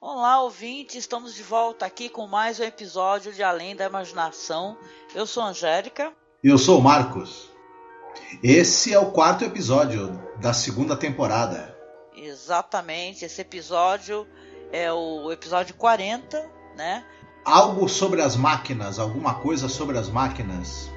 Olá, ouvinte, estamos de volta aqui com mais um episódio de Além da Imaginação. Eu sou Angélica. E eu sou Marcos. Esse é o quarto episódio da segunda temporada. Exatamente, esse episódio é o episódio 40, né? Algo sobre as máquinas, alguma coisa sobre as máquinas.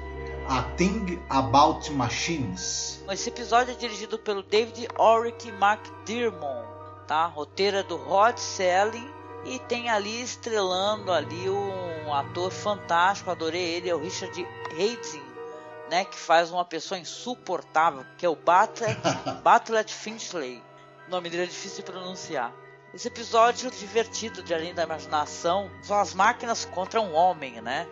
A Thing About Machines. Esse episódio é dirigido pelo David Oric McDermott tá? Roteira do Rod Selling e tem ali estrelando ali um ator fantástico, adorei ele, é o Richard Haydn, né, que faz uma pessoa insuportável, que é o Bartlett, Bartlett Finchley. O nome dele é difícil de pronunciar. Esse episódio divertido de Além da Imaginação são as máquinas contra um homem, né?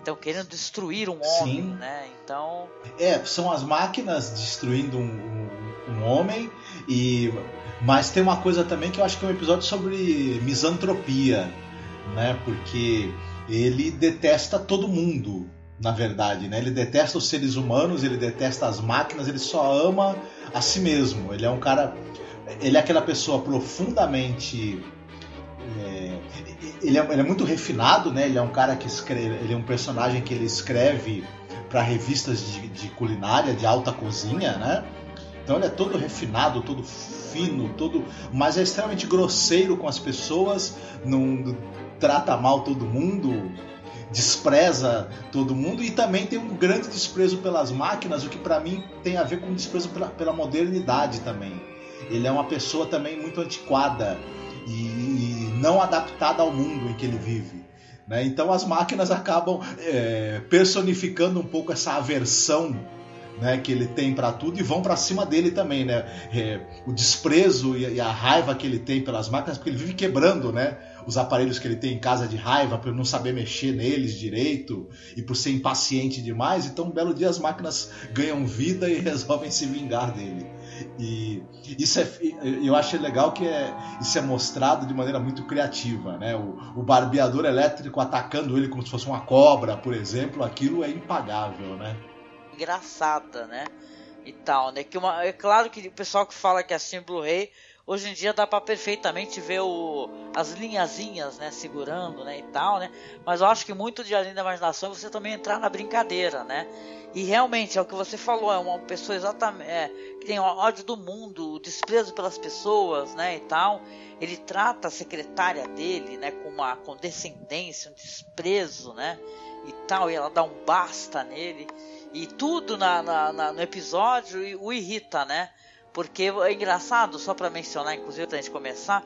Então querendo destruir um homem, Sim. né? Então. É, são as máquinas destruindo um homem e mas tem uma coisa também que eu acho que é um episódio sobre misantropia, né? Porque ele detesta todo mundo, na verdade, né? Ele detesta os seres humanos, ele detesta as máquinas, ele só ama a si mesmo. Ele é um cara, ele é aquela pessoa profundamente é, ele, é, ele, é, muito refinado, né? Ele é um cara que escreve, ele é um personagem que ele escreve para revistas de, de, culinária, de alta cozinha, né? Então ele é todo refinado, todo fino, todo, mas é extremamente grosseiro com as pessoas, não trata mal todo mundo, despreza todo mundo e também tem um grande desprezo pelas máquinas, o que para mim tem a ver com desprezo pela, pela, modernidade também. Ele é uma pessoa também muito antiquada e, e não adaptada ao mundo em que ele vive. Né? Então as máquinas acabam é, personificando um pouco essa aversão né, que ele tem para tudo e vão para cima dele também, né? É, o desprezo e a raiva que ele tem pelas máquinas, porque ele vive quebrando, né? Os aparelhos que ele tem em casa de raiva por não saber mexer neles direito e por ser impaciente demais. Então, um belo dia as máquinas ganham vida e resolvem se vingar dele. E isso é, eu acho legal que é, isso é mostrado de maneira muito criativa, né? O, o barbeador elétrico atacando ele como se fosse uma cobra, por exemplo, aquilo é impagável, né? Engraçada, né? E tal, né? Que uma, é claro que o pessoal que fala que é assim Blu-ray, hoje em dia dá para perfeitamente ver o, as linhazinhas, né? Segurando, né? E tal, né? Mas eu acho que muito de além da imaginação é você também entrar na brincadeira, né? E realmente é o que você falou, é uma pessoa exatamente é, que tem ódio do mundo, desprezo pelas pessoas, né? E tal. Ele trata a secretária dele, né? Com uma condescendência, um desprezo, né? E tal, e ela dá um basta nele. E tudo na, na, na, no episódio o irrita, né? Porque é engraçado, só para mencionar, inclusive, antes de começar,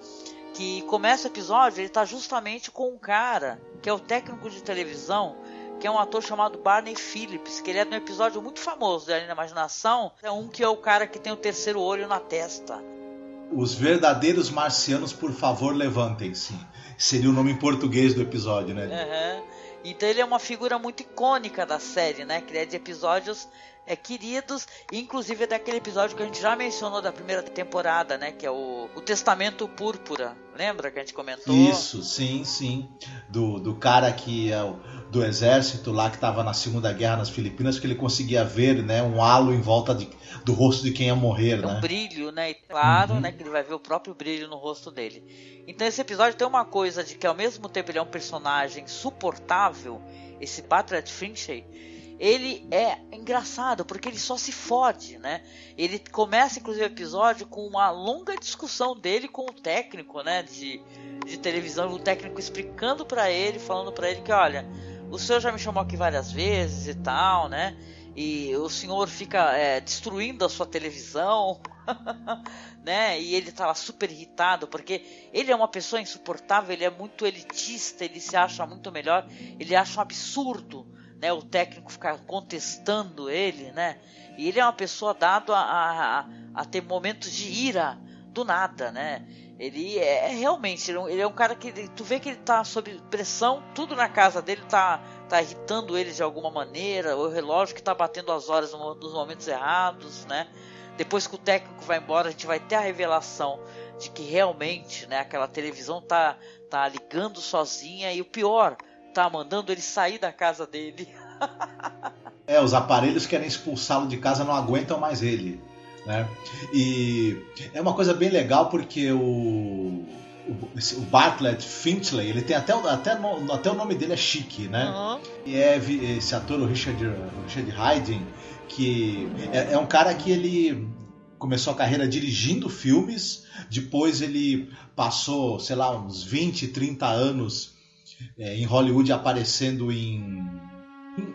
que começa o episódio, ele tá justamente com um cara, que é o técnico de televisão, que é um ator chamado Barney Phillips, que ele é de um episódio muito famoso da na Imaginação, é um que é o cara que tem o terceiro olho na testa. Os verdadeiros marcianos, por favor, levantem-se. Seria o nome em português do episódio, né? Uhum. Então ele é uma figura muito icônica da série, né? Que é de episódios é, queridos, inclusive é daquele episódio que a gente já mencionou da primeira temporada, né? Que é o, o Testamento Púrpura. Lembra que a gente comentou? Isso, sim, sim. Do, do cara que é o, do exército lá que estava na Segunda Guerra nas Filipinas, que ele conseguia ver, né? Um halo em volta de, do rosto de quem ia morrer, é né? Um brilho, né? E claro, uhum. né? Que ele vai ver o próprio brilho no rosto dele. Então esse episódio tem uma coisa de que ao mesmo tempo ele é um personagem suportável, esse Patrick Finchley, ele é engraçado porque ele só se fode, né? Ele começa inclusive o episódio com uma longa discussão dele com o técnico, né, de, de televisão, o técnico explicando para ele, falando para ele que, olha, o senhor já me chamou aqui várias vezes e tal, né? E o senhor fica é, destruindo a sua televisão, né? E ele tava super irritado porque ele é uma pessoa insuportável, ele é muito elitista, ele se acha muito melhor, ele acha um absurdo né? O técnico ficar contestando ele, né? E ele é uma pessoa dado a, a, a ter momentos de ira do nada, né? Ele é, é realmente, ele é um cara que tu vê que ele tá sob pressão, tudo na casa dele tá, tá irritando ele de alguma maneira, o relógio que tá batendo as horas nos momentos errados, né? Depois que o técnico vai embora, a gente vai ter a revelação de que realmente, né, aquela televisão tá tá ligando sozinha e o pior, tá mandando ele sair da casa dele. é, os aparelhos querem expulsá-lo de casa, não aguentam mais ele. Né? E é uma coisa bem legal porque o, o, Bartlett Finchley, ele tem até, até, até o nome dele é chique, né? Uhum. E é esse ator, o Richard, Richard Haydn, que é, é um cara que ele começou a carreira dirigindo filmes, depois ele passou, sei lá, uns 20, 30 anos é, em Hollywood aparecendo em, em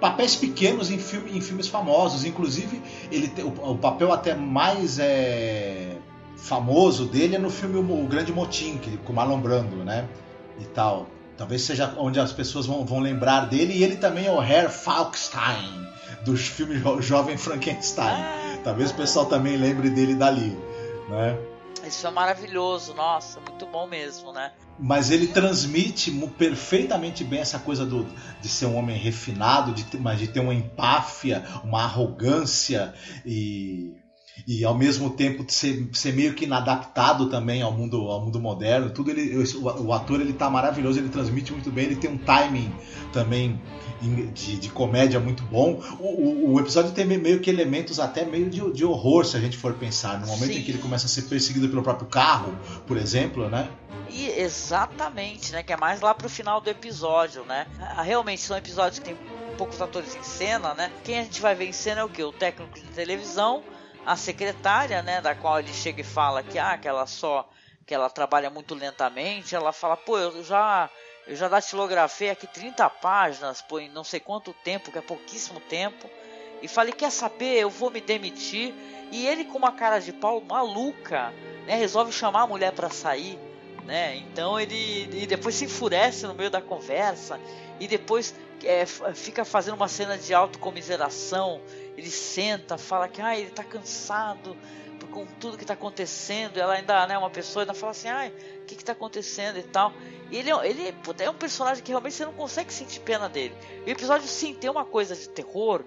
papéis pequenos em, filme, em filmes famosos. Inclusive, ele tem, o, o papel até mais é, famoso dele é no filme O Grande Motim, que, com Marlon Brando, né? E tal. Talvez seja onde as pessoas vão, vão lembrar dele. E ele também é o Herr Falkstein, dos filmes Jovem Frankenstein. Talvez o pessoal também lembre dele dali, né? Isso é maravilhoso, nossa, muito bom mesmo, né? Mas ele transmite perfeitamente bem essa coisa do, de ser um homem refinado, de, mas de ter uma empáfia, uma arrogância e, e ao mesmo tempo ser, ser meio que inadaptado também ao mundo, ao mundo moderno. Tudo ele, o, o ator ele tá maravilhoso, ele transmite muito bem, ele tem um timing também de, de comédia muito bom. O, o, o, episódio tem meio que elementos até meio de, de horror, se a gente for pensar. No momento Sim. em que ele começa a ser perseguido pelo próprio carro, por exemplo, né? E exatamente, né? Que é mais lá pro final do episódio, né? Ah, realmente são episódios que tem poucos atores em cena, né? Quem a gente vai ver em cena é o que? O técnico de televisão, a secretária, né? Da qual ele chega e fala que, ah, que ela só que ela trabalha muito lentamente, ela fala, pô, eu já eu já datilografei aqui 30 páginas por não sei quanto tempo, que é pouquíssimo tempo. E falei, quer saber, eu vou me demitir. E ele com uma cara de pau maluca, né, resolve chamar a mulher para sair. Né? Então ele e depois se enfurece no meio da conversa e depois é, fica fazendo uma cena de autocomiseração. Ele senta, fala que ah, ele está cansado com tudo que está acontecendo. Ela ainda é né, uma pessoa ainda fala assim, ai, o que está acontecendo e tal. E ele, é, ele puta, é um personagem que realmente você não consegue sentir pena dele. o episódio sim tem uma coisa de terror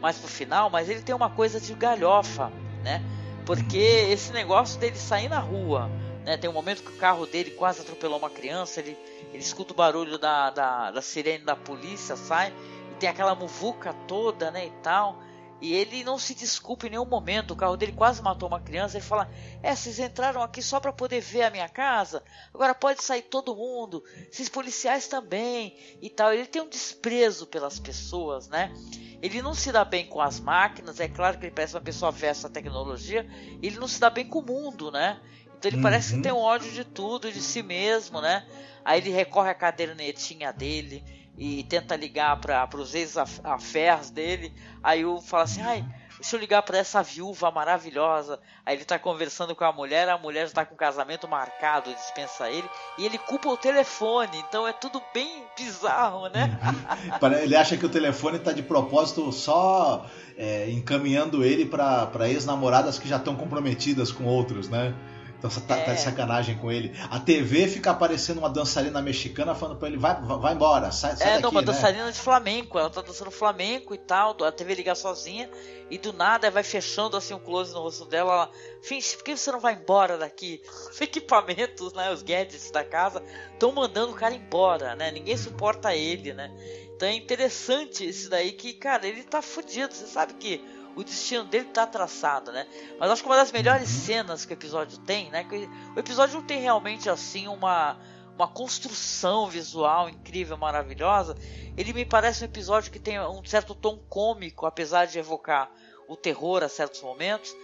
mais pro final, mas ele tem uma coisa de galhofa, né? Porque esse negócio dele sair na rua, né? Tem um momento que o carro dele quase atropelou uma criança, ele, ele escuta o barulho da, da, da sirene da polícia, sai, e tem aquela muvuca toda, né, e tal. E ele não se desculpa em nenhum momento. O carro dele quase matou uma criança. Ele fala: É, vocês entraram aqui só para poder ver a minha casa. Agora pode sair todo mundo. Esses policiais também. E tal. Ele tem um desprezo pelas pessoas, né? Ele não se dá bem com as máquinas. É claro que ele parece uma pessoa versa à tecnologia. Ele não se dá bem com o mundo, né? Então ele uhum. parece que tem um ódio de tudo, de si mesmo, né? Aí ele recorre à cadernetinha dele e tenta ligar para os ex-affairs dele. Aí o fala assim: ai, deixa eu ligar para essa viúva maravilhosa. Aí ele tá conversando com a mulher, a mulher está com o casamento marcado, dispensa ele, e ele culpa o telefone. Então é tudo bem bizarro, né? Ele acha que o telefone tá de propósito só é, encaminhando ele para ex-namoradas que já estão comprometidas com outros, né? Então você tá, é. tá, de é. sacanagem com ele. A TV fica aparecendo uma dançarina mexicana falando pra ele: vai, vai embora, sai, sai É, daqui, não, uma né? dançarina de flamenco. Ela tá dançando flamenco e tal. A TV liga sozinha e do nada vai fechando assim um close no rosto dela. Ela, Finch, por que você não vai embora daqui? Os equipamentos, né, os gadgets da casa estão mandando o cara embora, né? Ninguém suporta ele, né? Então é interessante isso daí que, cara, ele tá fudido. Você sabe que o destino dele tá traçado, né? Mas acho que uma das melhores uhum. cenas que o episódio tem, né? Que o episódio não tem realmente assim uma uma construção visual incrível, maravilhosa. Ele me parece um episódio que tem um certo tom cômico, apesar de evocar o terror a certos momentos.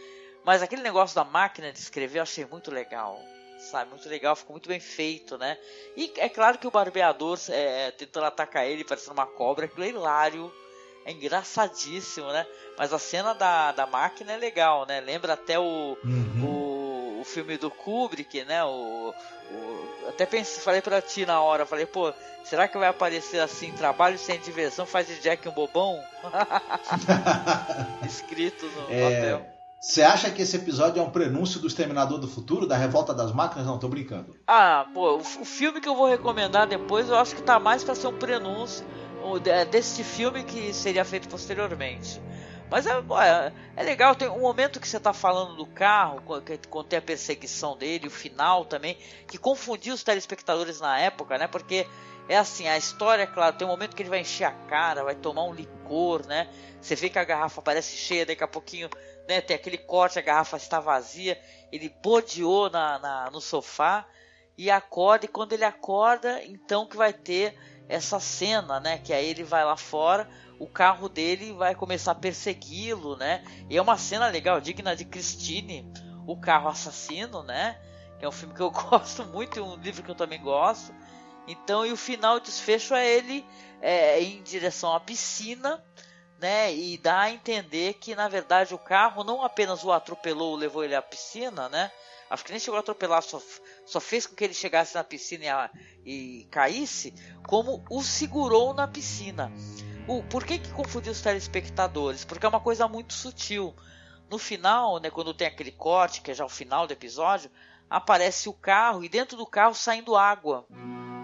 Mas aquele negócio da máquina de escrever eu achei muito legal. Sabe, muito legal, ficou muito bem feito, né? E é claro que o barbeador é, tentando atacar ele, parecendo uma cobra, aquilo é hilário é engraçadíssimo, né? Mas a cena da, da máquina é legal, né? Lembra até o, uhum. o, o, filme do Kubrick, né? O, o, até pensei, falei pra ti na hora, falei, pô, será que vai aparecer assim, trabalho sem diversão, faz de Jack um bobão? Escrito no é... hotel. Você acha que esse episódio é um prenúncio do Exterminador do Futuro, da Revolta das Máquinas? Não, tô brincando. Ah, pô, o, o filme que eu vou recomendar depois, eu acho que tá mais para ser um prenúncio desse filme que seria feito posteriormente. Mas é, é, é, legal, tem um momento que você está falando do carro, quando tem a perseguição dele, o final também, que confundiu os telespectadores na época, né? Porque é assim, a história, claro, tem um momento que ele vai encher a cara, vai tomar um licor, né? Você vê que a garrafa parece cheia, daqui a pouquinho, né? Tem aquele corte, a garrafa está vazia, ele bodeou na, na, no sofá e acorda, e quando ele acorda, então que vai ter essa cena, né? Que aí ele vai lá fora, o carro dele vai começar a persegui-lo, né? E é uma cena legal, digna de Christine, o carro assassino, né? Que é um filme que eu gosto muito, um livro que eu também gosto. Então, e o final o desfecho é ele é, em direção à piscina, né? E dá a entender que na verdade o carro não apenas o atropelou, levou ele à piscina, né? Acho que nem chegou a atropelar, só, só fez com que ele chegasse na piscina e, e caísse, como o segurou na piscina. O, por que, que confundiu os telespectadores? Porque é uma coisa muito sutil. No final, né, quando tem aquele corte, que é já o final do episódio, aparece o carro e dentro do carro saindo água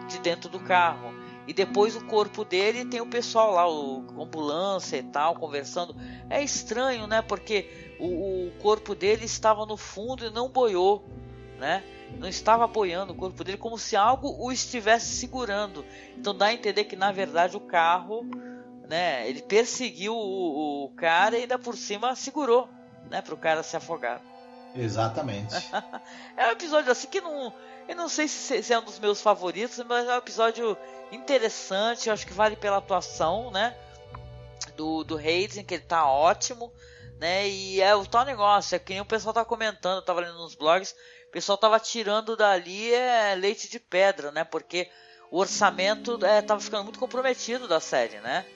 de dentro do carro. E depois o corpo dele tem o pessoal lá, o ambulância e tal, conversando. É estranho, né? Porque o, o corpo dele estava no fundo e não boiou, né? Não estava boiando o corpo dele como se algo o estivesse segurando. Então dá a entender que na verdade o carro, né? Ele perseguiu o, o cara e ainda por cima segurou, né? Para o cara se afogar. Exatamente. é um episódio assim que não eu não sei se, se é um dos meus favoritos, mas é um episódio interessante, eu acho que vale pela atuação, né? Do, do Hayden, que ele tá ótimo, né? E é o tal negócio, é que nem o pessoal tá comentando, eu tava lendo nos blogs, o pessoal tava tirando dali é, leite de pedra, né? Porque o orçamento é, tava ficando muito comprometido da série, né?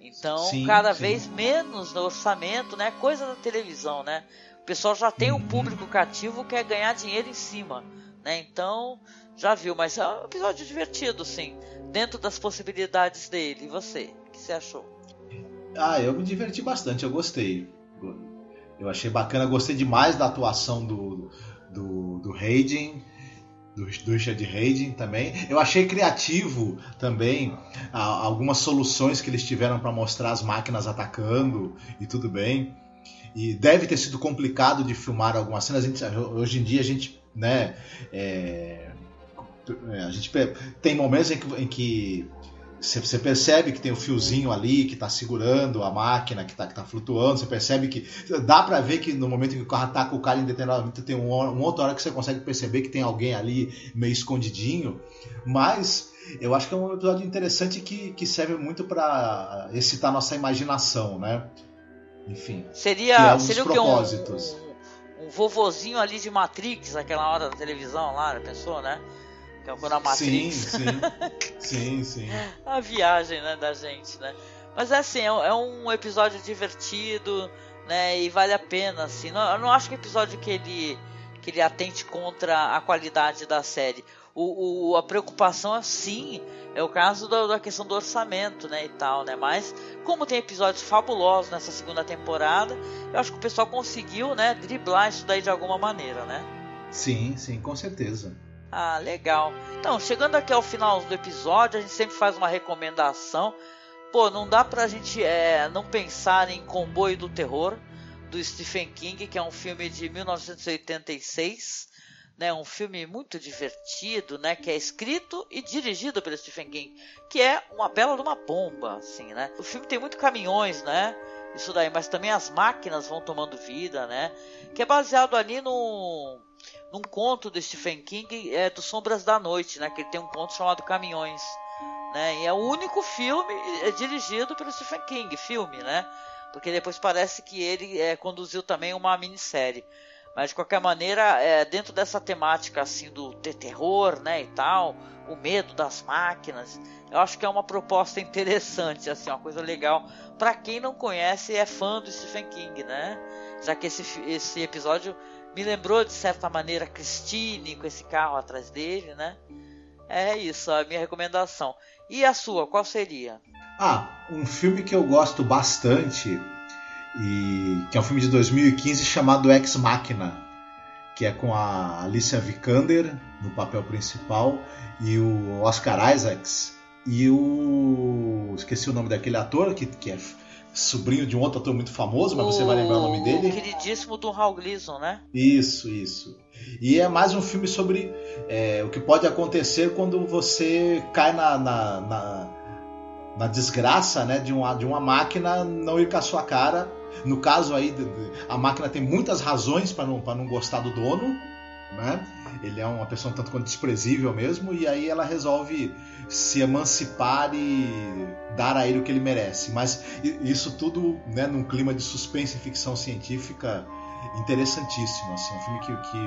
Então, sim, cada sim. vez menos no orçamento, né? Coisa da televisão, né? Pessoal já tem um público cativo que quer ganhar dinheiro em cima. Né? Então, já viu, mas é um episódio divertido, sim. Dentro das possibilidades dele. E você? O que você achou? Ah, eu me diverti bastante, eu gostei. Eu achei bacana, gostei demais da atuação do, do, do Hayden, do, do Richard Hayden também. Eu achei criativo também algumas soluções que eles tiveram para mostrar as máquinas atacando e tudo bem. E deve ter sido complicado de filmar algumas cenas. Gente, hoje em dia a gente né? É, é, a gente tem momentos em que, em que você percebe que tem o um fiozinho ali que está segurando a máquina que está tá flutuando, você percebe que dá para ver que no momento que o carro ataca o cara em determinado tem uma, uma outra hora que você consegue perceber que tem alguém ali meio escondidinho, mas eu acho que é um episódio interessante que, que serve muito para excitar nossa imaginação, né? Enfim. Seria, é um seria propósitos. Um, um vovozinho ali de Matrix, aquela hora da televisão lá, pensou, né? Que é a Matrix. Sim, sim. sim, sim. a viagem, né, da gente, né? Mas é assim, é, é um episódio divertido, né? E vale a pena, assim. Não, eu não acho que é um episódio que ele, que ele atente contra a qualidade da série. O, o, a preocupação, assim, é o caso da, da, questão do orçamento, né, e tal, né? Mas como tem episódios fabulosos nessa segunda temporada, eu acho que o pessoal conseguiu, né, driblar isso daí de alguma maneira, né? Sim, sim, com certeza. Ah, legal. Então, chegando aqui ao final do episódio, a gente sempre faz uma recomendação. Pô, não dá pra gente é, não pensar em Comboio do Terror, do Stephen King, que é um filme de 1986 né, um filme muito divertido, né, que é escrito e dirigido pelo Stephen King, que é uma bela de uma bomba, assim, né? O filme tem muito caminhões, né? Isso daí, mas também as máquinas vão tomando vida, né? Que é baseado ali no num conto do Stephen King é do Sombras da Noite, né? Que ele tem um conto chamado Caminhões, né? E é o único filme é dirigido pelo Stephen King, filme, né? Porque depois parece que ele é, conduziu também uma minissérie. Mas de qualquer maneira, é, dentro dessa temática assim do ter terror, né, e tal, o medo das máquinas, eu acho que é uma proposta interessante, assim, uma coisa legal para quem não conhece é fã do Stephen King, né? Já que esse, esse episódio Me lembrou de certa maneira Christine com esse carro atrás dele, né? É isso, a minha recomendação. E a sua, qual seria? Ah, um filme que eu gosto bastante e que é um filme de 2015 chamado Ex Machina, que é com a Alicia Vikander no papel principal e o Oscar Isaacs e o esqueci o nome daquele ator que, que é sobrinho de um outro ator muito famoso, mas o... você vai lembrar o nome dele. O queridíssimo do Hal Gleason, né? Isso, isso. E é mais um filme sobre é, o que pode acontecer quando você cai na, na, na, na, desgraça né, de, uma, de uma máquina não ir com a sua cara. No caso aí, a máquina tem muitas razões para não, não gostar do dono, né? Ele é uma pessoa um tanto quanto desprezível mesmo, e aí ela resolve se emancipar e dar a ele o que ele merece. Mas isso tudo né, num clima de suspense e ficção científica interessantíssimo. Assim, um filme que, que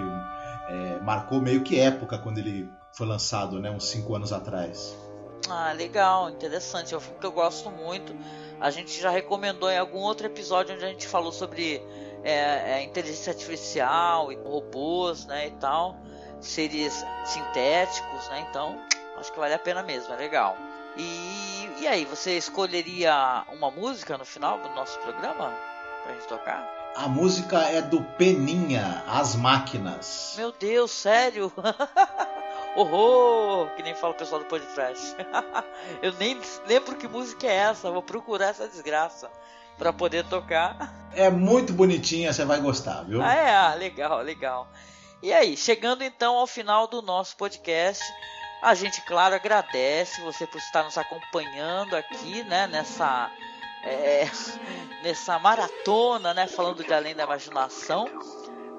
é, marcou meio que época quando ele foi lançado, né, uns cinco anos atrás. Ah, legal, interessante. É um filme que eu gosto muito. A gente já recomendou em algum outro episódio onde a gente falou sobre é, é, inteligência artificial e robôs, né, e tal, seres sintéticos, né? Então, acho que vale a pena mesmo, é legal. E, e aí, você escolheria uma música no final do nosso programa pra gente tocar? A música é do Peninha, As Máquinas. Meu Deus, sério? Horror! Que nem fala o pessoal do podcast. Eu nem lembro que música é essa, vou procurar essa desgraça para poder tocar. É muito bonitinha, você vai gostar, viu? Ah, é, ah, legal, legal. E aí, chegando então ao final do nosso podcast, a gente, claro, agradece você por estar nos acompanhando aqui, né, nessa é, nessa maratona, né, falando de além da imaginação.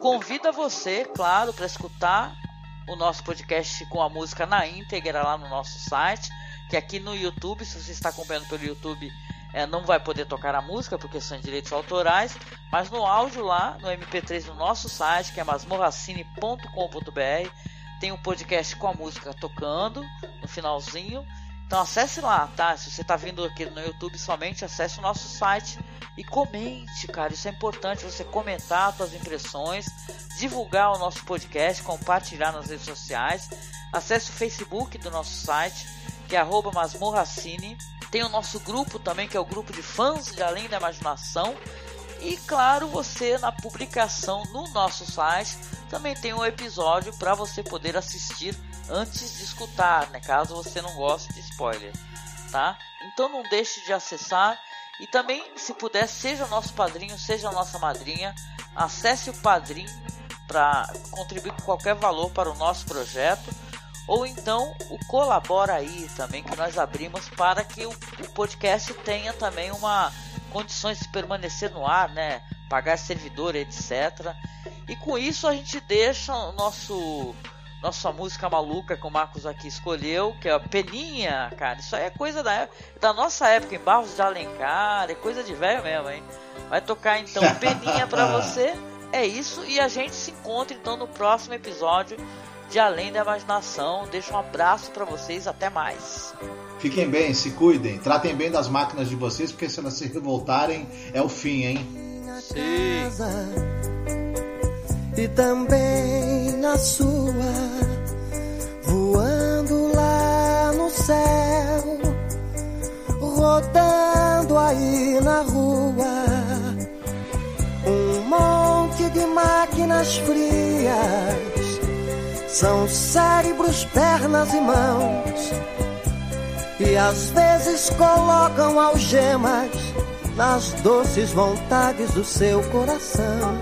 Convida você, claro, para escutar o nosso podcast com a música na íntegra lá no nosso site, que aqui no YouTube, se você está acompanhando pelo YouTube, é, não vai poder tocar a música porque são direitos autorais, mas no áudio lá, no MP3 no nosso site, que é masmorracine.com.br, tem um podcast com a música tocando no finalzinho. Então acesse lá, tá? Se você está vindo aqui no YouTube somente, acesse o nosso site e comente, cara. Isso é importante você comentar suas impressões, divulgar o nosso podcast, compartilhar nas redes sociais. Acesse o Facebook do nosso site, que é masmorracine tem o nosso grupo também, que é o grupo de fãs de Além da Imaginação. E claro, você na publicação no nosso site também tem um episódio para você poder assistir antes de escutar, né? Caso você não goste de spoiler, tá? Então não deixe de acessar e também, se puder, seja nosso padrinho, seja nossa madrinha, acesse o Padrim para contribuir com qualquer valor para o nosso projeto ou então o Colabora aí também que nós abrimos para que o, o podcast tenha também uma condições de permanecer no ar, né? Pagar servidor, etc. E com isso a gente deixa o nosso nossa música maluca que o Marcos aqui escolheu, que é a Peninha, cara. Isso aí é coisa da, da nossa época, em Barros de Alencar, é coisa de velho mesmo, hein? Vai tocar então Peninha para você. É isso e a gente se encontra então no próximo episódio de Além da Imaginação. Deixo um abraço para vocês, até mais. Fiquem bem, se cuidem, tratem bem das máquinas de vocês, porque se elas se revoltarem, é o fim, hein? Sim. E também na sua, céu, rodando aí na rua, um monte de máquinas frias são cérebros, pernas e mãos. E às vezes colocam algemas nas doces vontades do seu coração.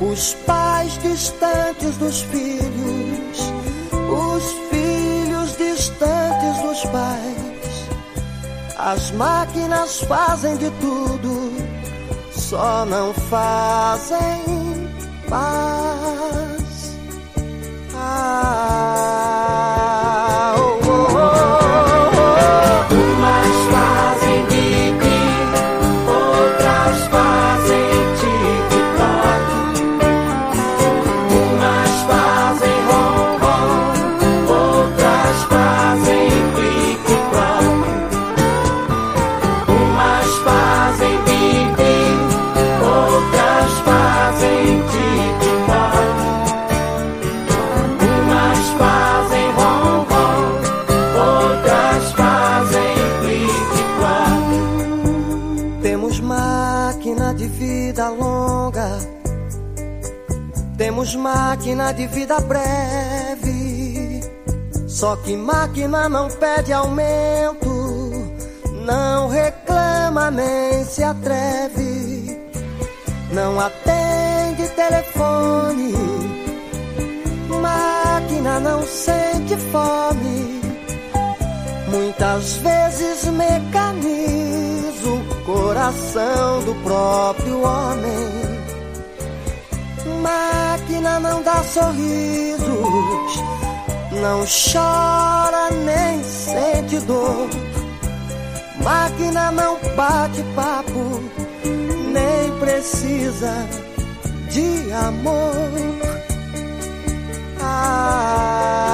Os pais distantes dos filhos, os pais. As máquinas fazem de tudo, só não fazem paz. Umas máquina de vida breve. Só que máquina não pede aumento, não reclama nem se atreve, não atende telefone. Máquina não sente fome, muitas vezes mecaniza o coração do próprio homem. Máquina não dá sorrisos, não chora nem sente dor. Máquina não bate papo, nem precisa de amor. Ah,